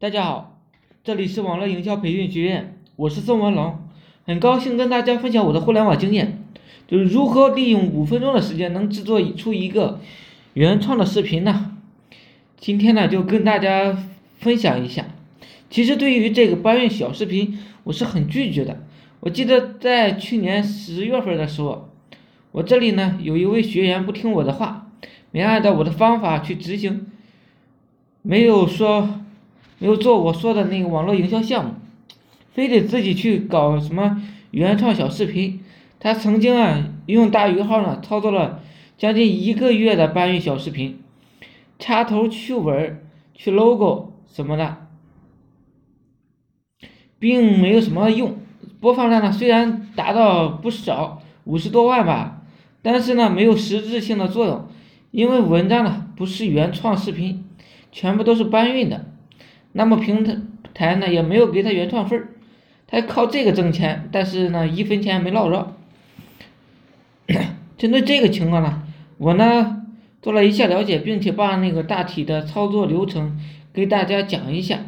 大家好，这里是网络营销培训学院，我是宋文龙，很高兴跟大家分享我的互联网经验，就是如何利用五分钟的时间能制作出一个原创的视频呢？今天呢就跟大家分享一下。其实对于这个搬运小视频，我是很拒绝的。我记得在去年十月份的时候，我这里呢有一位学员不听我的话，没按照我的方法去执行，没有说。没有做我说的那个网络营销项目，非得自己去搞什么原创小视频。他曾经啊用大鱼号呢操作了将近一个月的搬运小视频，插头去纹、去 logo 什么的，并没有什么用。播放量呢虽然达到不少，五十多万吧，但是呢没有实质性的作用，因为文章呢不是原创视频，全部都是搬运的。那么平台呢也没有给他原创分儿，他靠这个挣钱，但是呢一分钱没捞着。针对这个情况呢，我呢做了一下了解，并且把那个大体的操作流程给大家讲一下。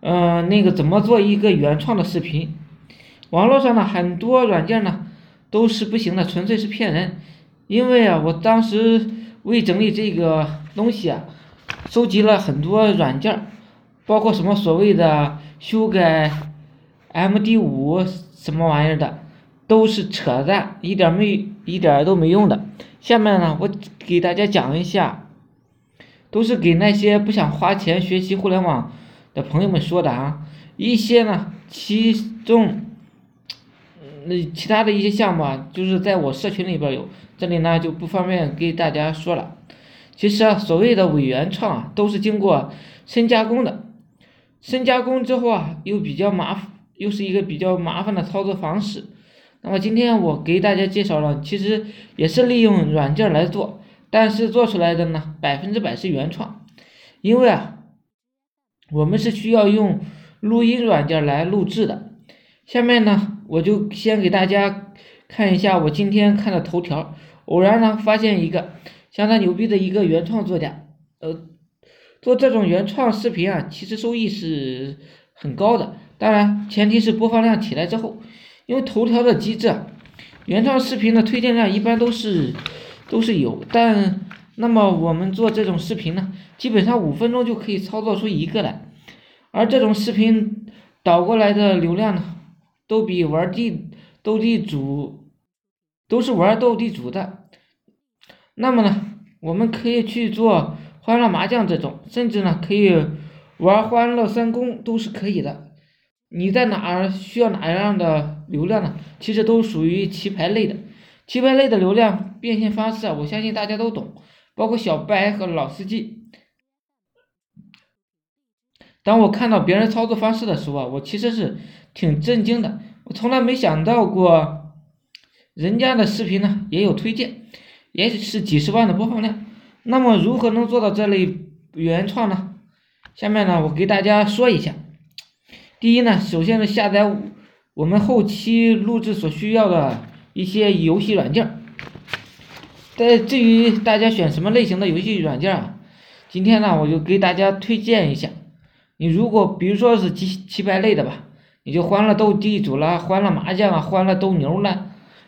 嗯，那个怎么做一个原创的视频？网络上呢很多软件呢都是不行的，纯粹是骗人。因为啊，我当时为整理这个东西啊，收集了很多软件。包括什么所谓的修改 M D 五什么玩意儿的，都是扯淡，一点没一点都没用的。下面呢，我给大家讲一下，都是给那些不想花钱学习互联网的朋友们说的啊。一些呢，其中，那其他的一些项目啊，就是在我社群里边有，这里呢就不方便给大家说了。其实啊，所谓的伪原创啊，都是经过深加工的。深加工之后啊，又比较麻烦，又是一个比较麻烦的操作方式。那么今天我给大家介绍了，其实也是利用软件来做，但是做出来的呢，百分之百是原创。因为啊，我们是需要用录音软件来录制的。下面呢，我就先给大家看一下我今天看的头条，偶然呢发现一个相当牛逼的一个原创作家，呃。做这种原创视频啊，其实收益是很高的，当然前提是播放量起来之后，因为头条的机制，原创视频的推荐量一般都是都是有，但那么我们做这种视频呢，基本上五分钟就可以操作出一个来，而这种视频导过来的流量呢，都比玩地斗地主都是玩斗地主的，那么呢，我们可以去做。欢乐麻将这种，甚至呢可以玩欢乐三公都是可以的。你在哪儿需要哪样的流量呢？其实都属于棋牌类的。棋牌类的流量变现方式啊，我相信大家都懂，包括小白和老司机。当我看到别人操作方式的时候啊，我其实是挺震惊的。我从来没想到过，人家的视频呢也有推荐，也许是几十万的播放量。那么如何能做到这类原创呢？下面呢，我给大家说一下。第一呢，首先是下载我们后期录制所需要的一些游戏软件。但至于大家选什么类型的游戏软件啊，今天呢，我就给大家推荐一下。你如果比如说是棋棋牌类的吧，你就欢乐斗地主啦、欢乐麻将啊、欢乐斗牛啦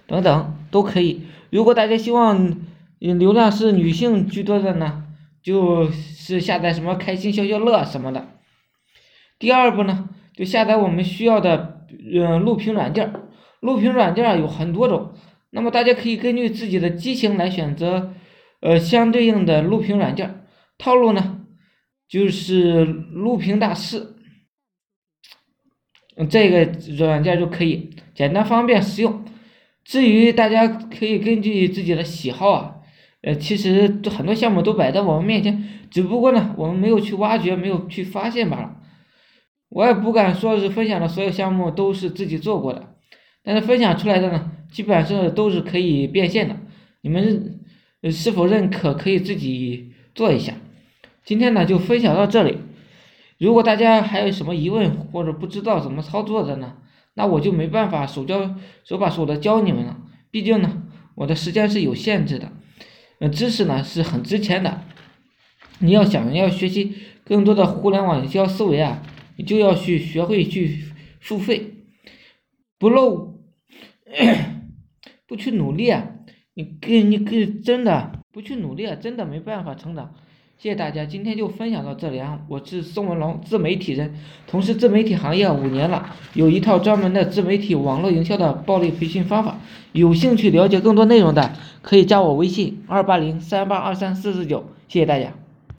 等等都可以。如果大家希望，流量是女性居多的呢，就是下载什么开心消消乐什么的。第二步呢，就下载我们需要的嗯录屏软件，录屏软件有很多种，那么大家可以根据自己的机型来选择呃相对应的录屏软件。套路呢，就是录屏大师，这个软件就可以简单方便实用。至于大家可以根据自己的喜好啊。呃，其实很多项目都摆在我们面前，只不过呢，我们没有去挖掘，没有去发现罢了。我也不敢说是分享的所有项目都是自己做过的，但是分享出来的呢，基本上都是可以变现的。你们是否认可？可以自己做一下。今天呢，就分享到这里。如果大家还有什么疑问或者不知道怎么操作的呢，那我就没办法手教手把手的教你们了。毕竟呢，我的时间是有限制的。呃，知识呢是很值钱的，你要想要学习更多的互联网营销思维啊，你就要去学会去付费，不露，不去努力啊，你跟你跟真的不去努力啊，真的没办法成长。谢谢大家，今天就分享到这里啊！我是宋文龙，自媒体人，从事自媒体行业五年了，有一套专门的自媒体网络营销的暴力培训方法。有兴趣了解更多内容的，可以加我微信二八零三八二三四四九。谢谢大家。